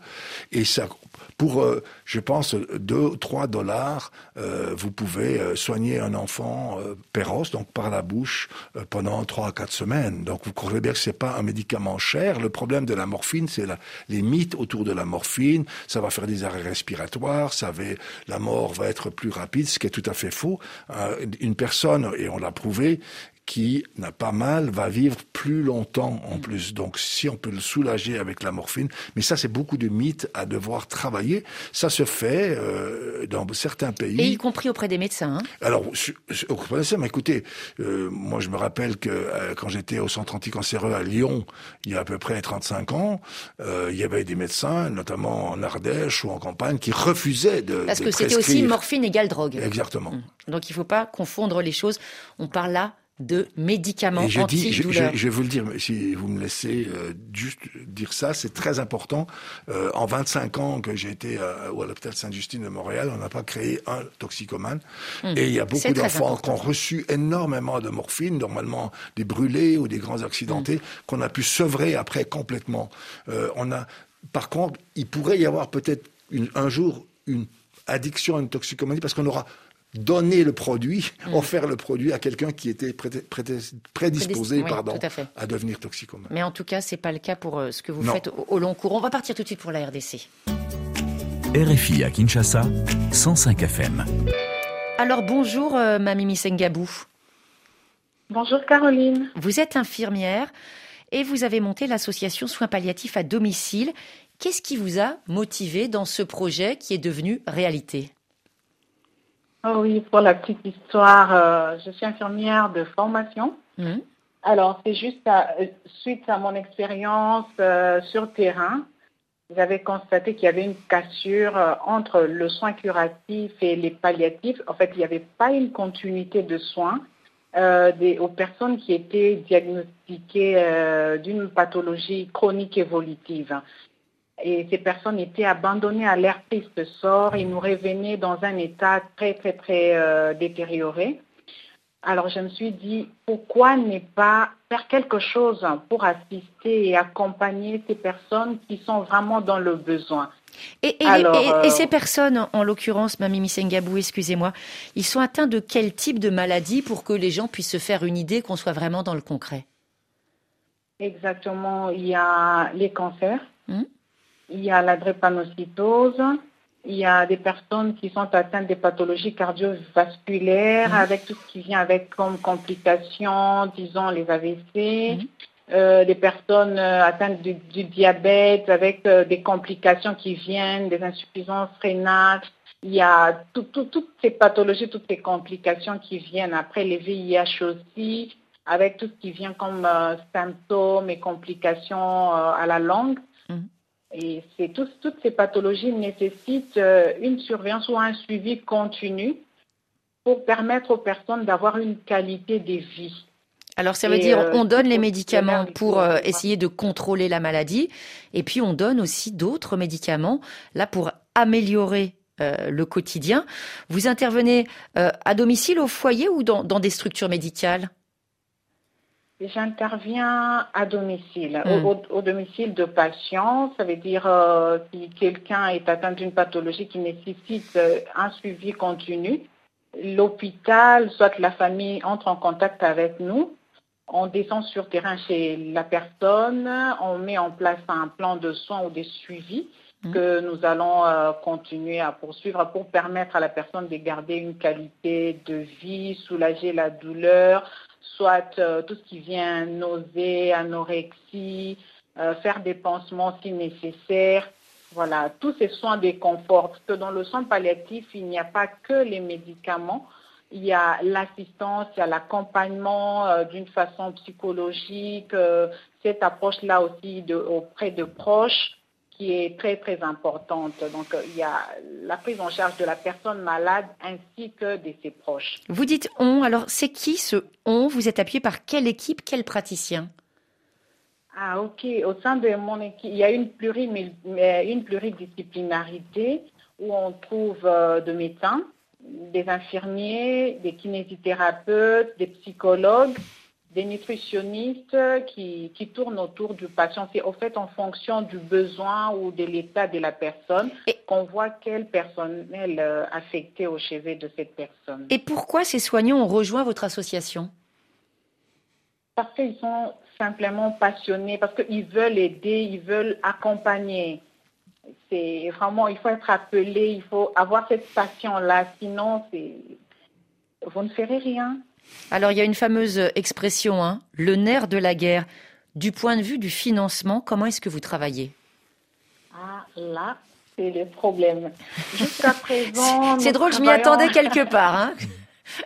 Et ça, pour, euh, je pense, 2 ou 3 dollars, euh, vous pouvez euh, soigner un enfant péros, donc par la bouche, pendant 3 à 4 semaines. Donc vous comprenez bien que c'est pas un médicament cher. Le problème de la morphine, c'est les mythes autour de la morphine. Ça va faire des arrêts respiratoires, ça va, la mort va être plus rapide, ce qui est tout à fait faux. une personne, et on l'a prouvé, qui n'a pas mal va vivre plus longtemps en plus. Donc si on peut le soulager avec la morphine, mais ça c'est beaucoup de mythes à devoir travailler. Ça se fait euh, dans certains pays. Et y compris auprès des médecins. Hein Alors auprès des médecins, mais écoutez, euh, moi je me rappelle que euh, quand j'étais au centre anticancéreux à Lyon, il y a à peu près 35 ans, il y avait des médecins, notamment en Ardèche ou en campagne, qui refusaient de Parce que c'était aussi morphine égale drogue. Exactement. Hum. Donc il ne faut pas confondre les choses. On parle là de médicaments et je dis, je, vais vous le dire, si vous me laissez euh, juste dire ça, c'est très important. Euh, en 25 ans que j'ai été à, à l'hôpital Sainte-Justine de Montréal, on n'a pas créé un toxicomane. Hum. Et il y a beaucoup d'enfants qui ont reçu énormément de morphine, normalement des brûlés ou des grands accidentés, hum. qu'on a pu sevrer après complètement. Euh, on a, par contre, il pourrait y avoir peut-être un jour une addiction à une toxicomanie parce qu'on aura donner le produit, mm. offrir le produit à quelqu'un qui était prédisposé pardon, à, devenir toxicomane. Mais en tout cas, ce n'est pas le cas pour euh, ce que vous faites au, long cours. On va partir tout de suite pour la RDC. RFI à Kinshasa, 105 FM. Alors bonjour, euh, Mamie Missengabou. Bonjour Caroline. Vous êtes infirmière et vous avez monté l'association Soins palliatifs à domicile. Qu'est-ce qui vous a motivé dans ce projet qui est devenu réalité? Oh oui, pour la petite histoire, euh, je suis infirmière de formation. Mmh. Alors, c'est juste euh, suite à mon expérience euh, sur terrain, j'avais constaté qu'il y avait une cassure entre le soin curatif et les palliatifs. En fait, il n'y avait pas une continuité de soins des, aux personnes qui étaient diagnostiquées d'une pathologie chronique évolutive et ces personnes étaient abandonnées à leur triste. Sort et nous revenaient dans un état très, très, très euh, détérioré. Alors je me suis dit, pourquoi ne pas faire quelque chose pour assister et accompagner ces personnes qui sont vraiment dans le besoin? Et, et, euh, ces personnes, en l'occurrence, Mamie Missengabou, excusez-moi, ils sont atteints de quel type de maladie pour que les gens puissent se faire une idée qu'on soit vraiment dans le concret? Exactement, il y a les cancers, hum? Il y a la drépanocytose, il y a des personnes qui sont atteintes des pathologies cardiovasculaires mhm. avec tout ce qui vient avec comme complications, disons les AVC, mhm. euh, des personnes euh, atteintes du, diabète avec euh, des complications qui viennent, des insuffisances rénales. Il y a toutes ces pathologies, toutes ces complications qui viennent après les VIH aussi, avec tout ce qui vient comme symptômes et complications à la langue. Et c'est toutes ces pathologies nécessitent euh, une surveillance ou un suivi continu pour permettre aux personnes d'avoir une qualité de vie. Alors ça veut dire euh, on donne les médicaments pour euh, essayer de contrôler la maladie et puis on donne aussi d'autres médicaments là pour améliorer le quotidien. Vous intervenez à domicile, au foyer ou dans des structures médicales? J'interviens à domicile, hmm. au, domicile de patients. Ça veut dire euh, si quelqu'un est atteint d'une pathologie qui nécessite euh, un suivi continu, l'hôpital, soit la famille entre en contact avec nous. On descend sur terrain chez la personne, on met en place un plan de soins ou des suivis hmm. que nous allons euh, continuer à poursuivre pour permettre à la personne de garder une qualité de vie, soulager la douleur, soit euh, tout ce qui vient nausée, anorexie, euh, faire des pansements si nécessaire. Voilà, tous ces soins de confort. Parce que dans le soin palliatif, il n'y a pas que les médicaments. Il y a l'assistance, il y a l'accompagnement euh, d'une façon psychologique, cette approche-là aussi auprès de proches qui est très très importante. Donc il y a la prise en charge de la personne malade ainsi que de ses proches. Vous dites on, alors c'est qui ce on? Vous êtes appuyé par quelle équipe, quel praticien? Ah ok, au sein de mon équipe, il y a une, une pluridisciplinarité où on trouve euh, de médecins, des infirmiers, des kinésithérapeutes, des psychologues, des nutritionnistes qui, qui, tournent autour du patient. C'est au fait en fonction du besoin ou de l'état de la personne qu'on voit quel personnel euh, affecté au chevet de cette personne. Et pourquoi ces soignants ont rejoint votre association? Parce qu'ils sont simplement passionnés, parce qu'ils veulent aider, ils veulent accompagner. C'est vraiment, il faut être appelé, il faut avoir cette passion-là, sinon vous ne ferez rien. Alors il y a une fameuse expression, hein, le nerf de la guerre. Du point de vue du financement, comment est-ce que vous travaillez? Ah là, c'est le problème. Jusqu'à présent. c'est drôle, je m'y attendais quelque part. Hein.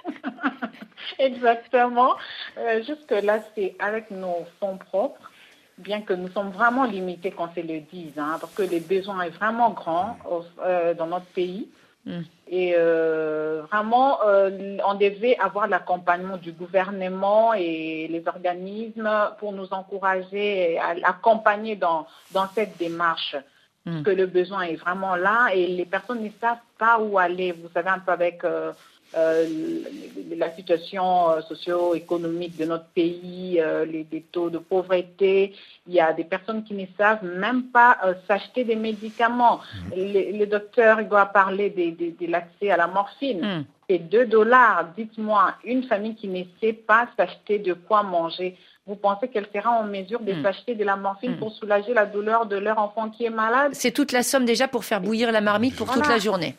Exactement. Euh, jusque là, c'est avec nos fonds propres, bien que nous sommes vraiment limités quand c'est le 10, hein, parce que les besoins sont vraiment grands euh, dans notre pays. Hmm. Et euh, vraiment, euh, on devait avoir l'accompagnement du gouvernement et les organismes pour nous encourager à accompagner dans, dans cette démarche. Parce hmm. que le besoin est vraiment là et les personnes ne savent pas où aller. Vous savez, un peu avec euh, la situation euh, socio-économique de notre pays, euh, les, taux de pauvreté. Il y a des personnes qui ne savent même pas s'acheter des médicaments. Mmh. Le, docteur doit parler de, l'accès à la morphine. Mmh. C'est 2 dollars. Dites-moi, une famille qui ne sait pas s'acheter de quoi manger, vous pensez qu'elle sera en mesure de mmh. s'acheter de la morphine pour soulager la douleur de leur enfant qui est malade? C'est toute la somme déjà pour faire bouillir la marmite pour toute la journée.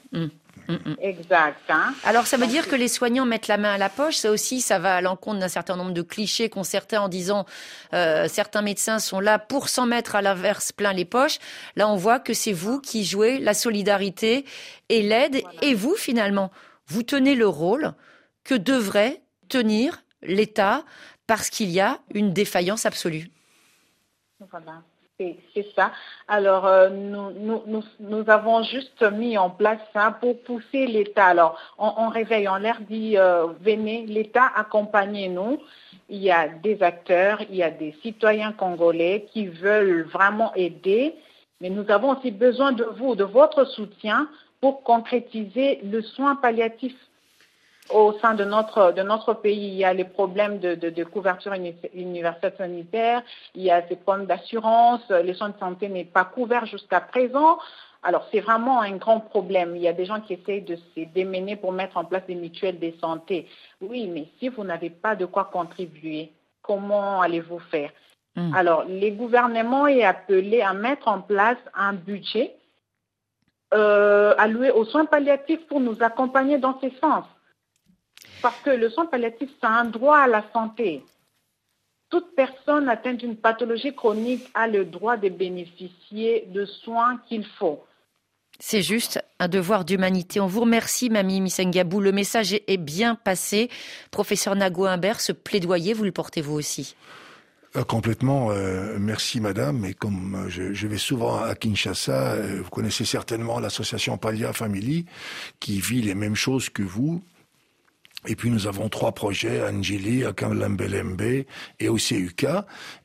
Exact. Hein. Alors ça veut dire que les soignants mettent la main à la poche. Ça aussi, ça va à l'encontre d'un certain nombre de clichés qu'ont certains en disant euh, certains médecins sont là pour s'en mettre à l'inverse plein les poches. Là, on voit que c'est vous qui jouez la solidarité et l'aide. Et vous, finalement, vous tenez le rôle que devrait tenir l'État parce qu'il y a une défaillance absolue. Voilà. C'est ça. Alors, euh, nous, avons juste mis en place ça pour pousser l'État. Alors, on, réveille, on leur dit, euh, venez, l'État, accompagnez-nous. Il y a des acteurs, il y a des citoyens congolais qui veulent vraiment aider, mais nous avons aussi besoin de vous, de votre soutien pour concrétiser le soin palliatif au sein de notre, de notre pays, il y a les problèmes de, de, couverture universelle sanitaire, il y a ces problèmes d'assurance, les soins de santé n'est pas couverts jusqu'à présent. Alors, c'est vraiment un grand problème. Il y a des gens qui essayent de se démener pour mettre en place des mutuelles de santé. Oui, mais si vous n'avez pas de quoi contribuer, comment allez-vous faire? Hmm. Alors, les gouvernements est appelé à mettre en place un budget euh, alloué aux soins palliatifs pour nous accompagner dans ce sens. Parce que le soin palliatif, c'est un droit à la santé. Toute personne atteinte d'une pathologie chronique a le droit de bénéficier de soins qu'il faut. C'est juste un devoir d'humanité. On vous remercie, Mamie Missengabou. Le message est bien passé. Professeur Nago Imbert, ce plaidoyer, vous le portez vous aussi euh, complètement, euh, merci madame. Et comme euh, je, vais souvent à Kinshasa, vous connaissez certainement l'association Palia Family qui vit les mêmes choses que vous. Et puis nous avons trois projets, Angeli, Akamlambelembe et au CUK,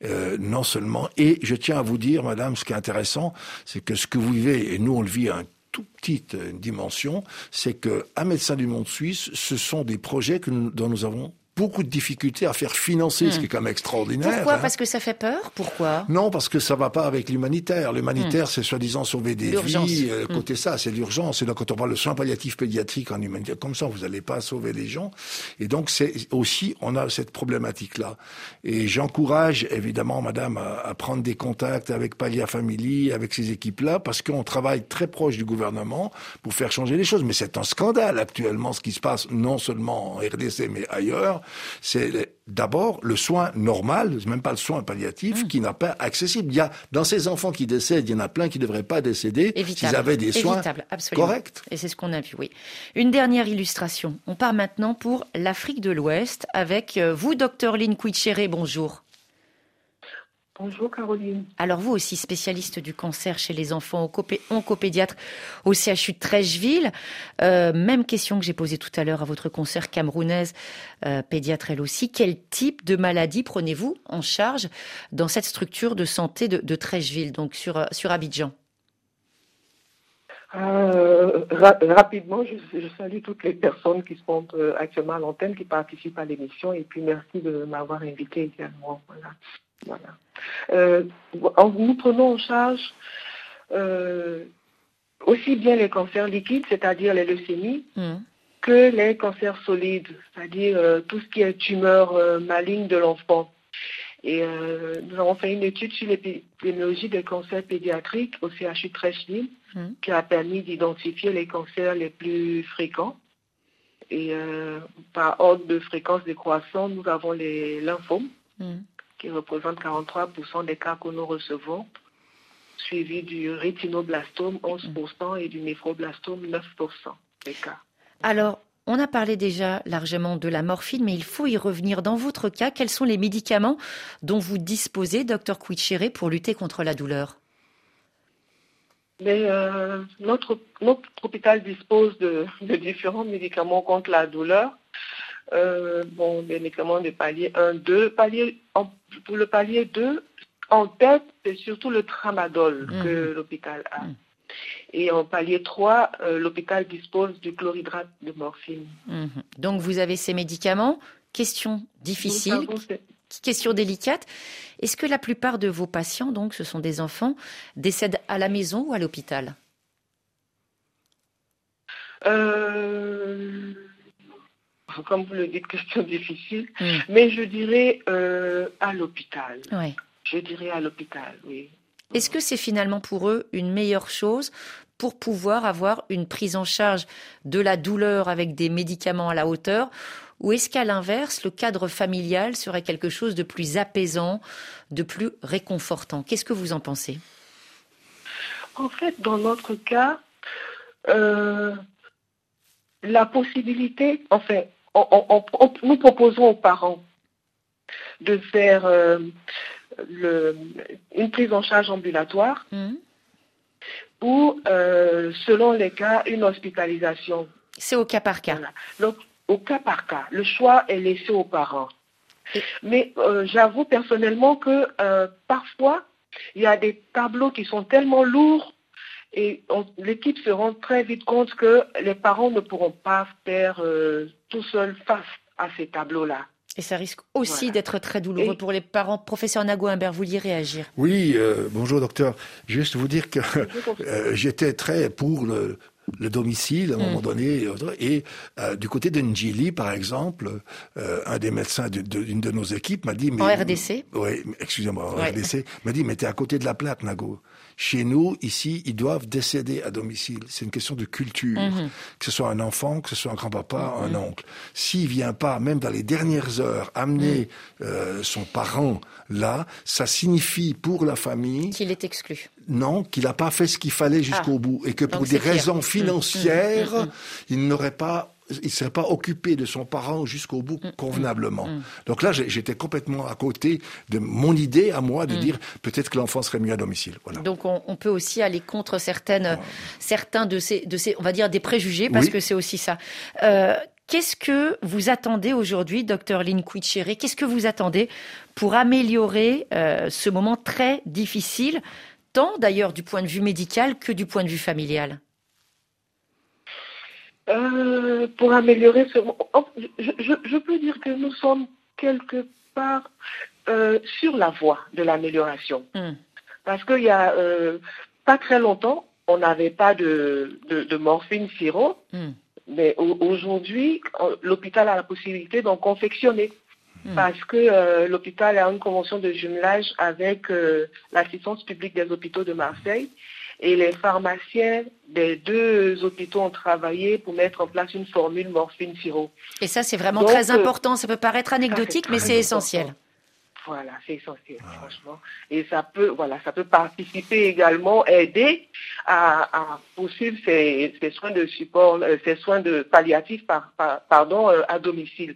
euh, non seulement. Et je tiens à vous dire, madame, ce qui est intéressant, c'est que ce que vous vivez, et nous on le vit à une toute petite euh, dimension, c'est que à Médecins du Monde Suisse, ce sont des projets que dont nous avons beaucoup de difficultés à faire financer, ce qui est quand même extraordinaire. Pourquoi hein. Parce que ça fait peur? Pourquoi? Non, parce que ça va pas avec l'humanitaire. L'humanitaire, c'est soi-disant sauver des vies. euh, côté ça, c'est l'urgence. Et là, quand on parle de soins palliatifs pédiatriques en humanitaire, comme ça, vous n'allez pas sauver les gens. Et donc, c'est aussi, on a cette problématique-là. Et j'encourage évidemment, Madame, à, à prendre des contacts avec Pallia Family, avec ces équipes-là, parce qu'on travaille très proche du gouvernement pour faire changer les choses. Mais c'est un scandale actuellement ce qui se passe, non seulement en RDC mais ailleurs. C'est d'abord le soin normal, même pas le soin palliatif, qui n'a pas accessible. Il y a dans ces enfants qui décèdent, il y en a plein qui ne devraient pas décéder s'ils avaient des soins Évitable, corrects. Et c'est ce qu'on a vu, oui. Une dernière illustration. On part maintenant pour l'Afrique de l'Ouest avec euh, vous, docteur Lynn Quitchere. Bonjour. Bonjour Caroline. Alors vous aussi spécialiste du cancer chez les enfants oncopé- oncopédiatre au CHU de Trècheville. Euh, même question que j'ai posée tout à l'heure à votre concert camerounaise, euh, pédiatre elle aussi. Quel type de maladie prenez-vous en charge dans cette structure de santé de, de Trècheville, donc sur, euh, sur Abidjan? Euh, ra- rapidement, je, je salue toutes les personnes qui sont actuellement à l'antenne, qui participent à l'émission, et puis merci de m'avoir invité également. Voilà. Voilà. Euh, nous prenons en charge euh, aussi bien les cancers liquides, c'est-à-dire les leucémies, Mhm. que les cancers solides, c'est-à-dire euh, tout ce qui est tumeur maligne de l'enfant. Et nous avons fait une étude sur l'épidémiologie des cancers pédiatriques au CHU Trècheville Mhm. qui a permis d'identifier les cancers les plus fréquents. Et par ordre de fréquence décroissant, nous avons les lymphomes Mhm. Qui représentent 43% des cas que nous recevons, suivi du rétinoblastome 11% et du néphroblastome 9% des cas. Alors, on a parlé déjà largement de la morphine, mais il faut y revenir. Dans votre cas, quels sont les médicaments dont vous disposez, docteur Quitchere, pour lutter contre la douleur? Mais euh, notre, notre hôpital dispose de, de différents médicaments contre la douleur. Euh, bon, les médicaments de palier 1, 2. Palier, en- pour le palier 2, en tête, c'est surtout le tramadol Mhm. que l'hôpital a. Mhm. Et en palier 3, euh, l'hôpital dispose du chlorhydrate de morphine. Mhm. Donc, vous avez ces médicaments. Question difficile, question délicate. Est-ce que la plupart de vos patients, donc, ce sont des enfants, décèdent à la maison ou à l'hôpital? Euh, comme vous le dites, question difficile. Mhm. Mais je dirais euh, à l'hôpital. Ouais. Je dirais à l'hôpital, oui. Est-ce que c'est finalement pour eux une meilleure chose pour pouvoir avoir une prise en charge de la douleur avec des médicaments à la hauteur? Ou est-ce qu'à l'inverse, le cadre familial serait quelque chose de plus apaisant, de plus réconfortant? Qu'est-ce que vous en pensez? En fait, dans notre cas, euh, la possibilité, enfin, on- on- on- nous proposons aux parents de faire euh, le- une prise en charge ambulatoire Hmm ou, euh, selon les cas, une hospitalisation. C'est au cas par cas. Voilà. Donc, au cas par cas, le choix est laissé aux parents. Et- Mais euh, j'avoue personnellement que parfois, il y a des tableaux qui sont tellement lourds et l'équipe se rend très vite compte que les parents ne pourront pas faire euh, tout seuls face à ces tableaux-là. Et ça risque aussi Voilà. d'être très douloureux Et- pour les parents. Professeur Nago-Imbert, vous vouliez réagir Oui, euh, bonjour docteur. Juste vous dire que euh, j'étais très pour le, le domicile à un Mm. moment donné. Et euh, du côté de Njili, par exemple, euh, un des médecins de- de- d'une de, nos équipes m'a dit... Mais, En RDC Oui, excusez-moi, en Ouais. RDC, m'a dit, mais t'es à côté de la plaque, Nago. Chez nous, ici, ils doivent décéder à domicile. C'est une question de culture. Mhm. Que ce soit un enfant, que ce soit un grand-papa, un oncle. S'il vient pas, même dans les dernières heures, amener Mm. euh, son parent là, ça signifie pour la famille, Qu'il est exclu. non, qu'il n'a pas fait ce qu'il fallait jusqu'au Ah. bout. Et que pour Donc des clair. raisons financières, il n'aurait pas il serait pas occupé de son parent jusqu'au bout Mm, convenablement. Donc là, j'étais complètement à côté de mon idée à moi de Mm. dire peut-être que l'enfant serait mieux à domicile. Voilà. Donc on, on peut aussi aller contre certaines, certains de ces, de ces, on va dire des préjugés, parce Oui. que c'est aussi ça. Euh, Qu'est-ce que vous attendez aujourd'hui, docteur Lynn Quitchere Qu'est-ce que vous attendez pour améliorer euh, ce moment très difficile, tant d'ailleurs du point de vue médical que du point de vue familial? Euh, Pour améliorer ce... Oh, je, peux dire que nous sommes quelque part euh, sur la voie de l'amélioration. Hmm. Parce qu'il y a pas très longtemps, on n'avait pas de, morphine sirop, hmm. mais aujourd'hui, l'hôpital a la possibilité d'en confectionner. Hmm. Parce que euh, l'hôpital a une convention de jumelage avec euh, l'assistance publique des hôpitaux de Marseille et les pharmaciens des deux hôpitaux ont travaillé pour mettre en place une formule morphine sirop. Et ça, c'est vraiment très euh, important. Ça peut paraître anecdotique, mais c'est essentiel. Voilà, c'est essentiel, franchement. Et ça peut, voilà, ça peut participer également, aider à, poursuivre ces, soins de support, ces soins de palliatifs, par, pardon, à domicile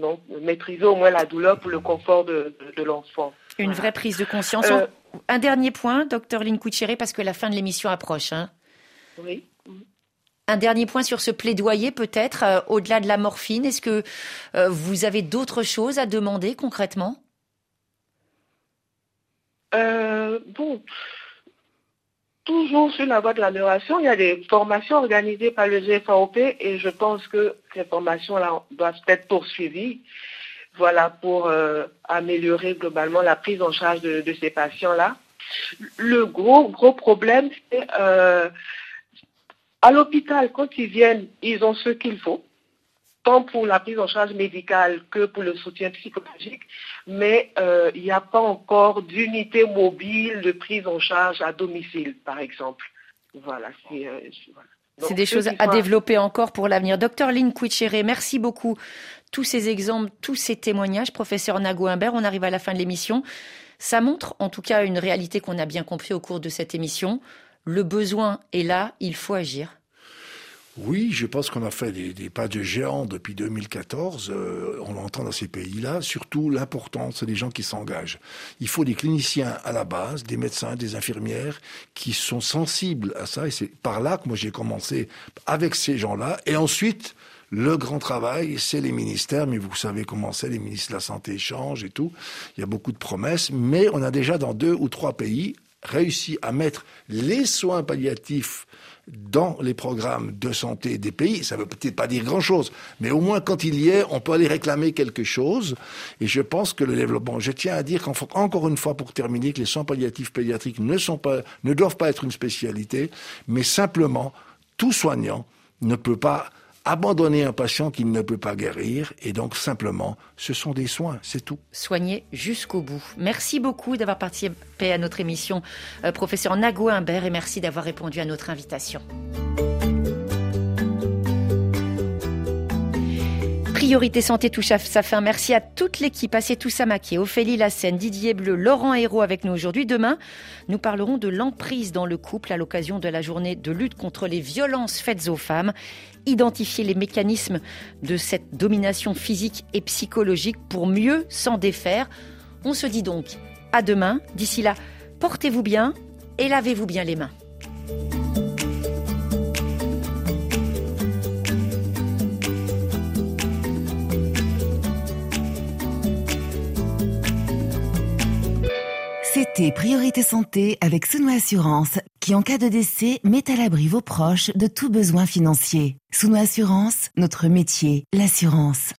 donc, maîtriser au moins la douleur pour le confort de, l'enfant. Une vraie prise de conscience. Euh, un dernier point, docteur Lynn parce que la fin de l'émission approche. Hein. Oui. Un dernier point sur ce plaidoyer, peut-être, euh, au-delà de la morphine. Est-ce que euh, vous avez d'autres choses à demander concrètement? Bon, toujours sur la voie de l'amélioration, il y a des formations organisées par le GFAOP et je pense que ces formations-là doivent être poursuivies voilà, pour euh, améliorer globalement la prise en charge de, ces patients-là. Le gros, gros problème, c'est euh, à l'hôpital, quand ils viennent, ils ont ce qu'il faut tant pour la prise en charge médicale que pour le soutien psychologique, mais euh, il n'y a pas encore d'unité mobile de prise en charge à domicile, par exemple. Euh, des choses à développer encore pour l'avenir. Docteur Lynn Quitchere, merci beaucoup. Tous ces exemples, tous ces témoignages, professeur Nago Imbert, on arrive à la fin de l'émission. Ça montre en tout cas une réalité qu'on a bien compris au cours de cette émission. Le besoin est là, il faut agir. Oui, je pense qu'on a fait des, pas de géant depuis 2014. Euh, on l'entend dans ces pays-là. Surtout, l'important, c'est les gens qui s'engagent. Il faut des cliniciens à la base, des médecins, des infirmières qui sont sensibles à ça. Et c'est par là que moi j'ai commencé avec ces gens-là. Et ensuite, le grand travail, c'est les ministères, mais vous savez comment c'est, les ministres de la Santé changent et tout. Il y a beaucoup de promesses, mais on a déjà dans deux ou trois pays réussi à mettre les soins palliatifs dans les programmes de santé des pays. Ça ne veut peut-être pas dire grand-chose, mais au moins quand il y est, on peut aller réclamer quelque chose. Et je pense que le développement, je tiens à dire qu'encore une fois, pour terminer, que les soins palliatifs pédiatriques ne sont pas, ne doivent pas être une spécialité, mais simplement, tout soignant ne peut pas abandonner un patient qui ne peut pas guérir. Et donc, simplement, ce sont des soins, c'est tout. Soigner jusqu'au bout. Merci beaucoup d'avoir participé à notre émission, euh, professeur Nago Imbert, et merci d'avoir répondu à notre invitation. Priorité Santé touche à sa fin. Merci à toute l'équipe, à Toussa Maquet, Ophélie Lassène, Didier Bleu, Laurent Hérault avec nous aujourd'hui. Demain, nous parlerons de l'emprise dans le couple à l'occasion de la journée de lutte contre les violences faites aux femmes. Identifier les mécanismes de cette domination physique et psychologique pour mieux s'en défaire. On se dit donc à demain. D'ici là, portez-vous bien et lavez-vous bien les mains. Priorité Santé avec Souno Assurance, qui en cas de décès met à l'abri vos proches de tout besoin financier. Souno Assurance, notre métier, l'assurance.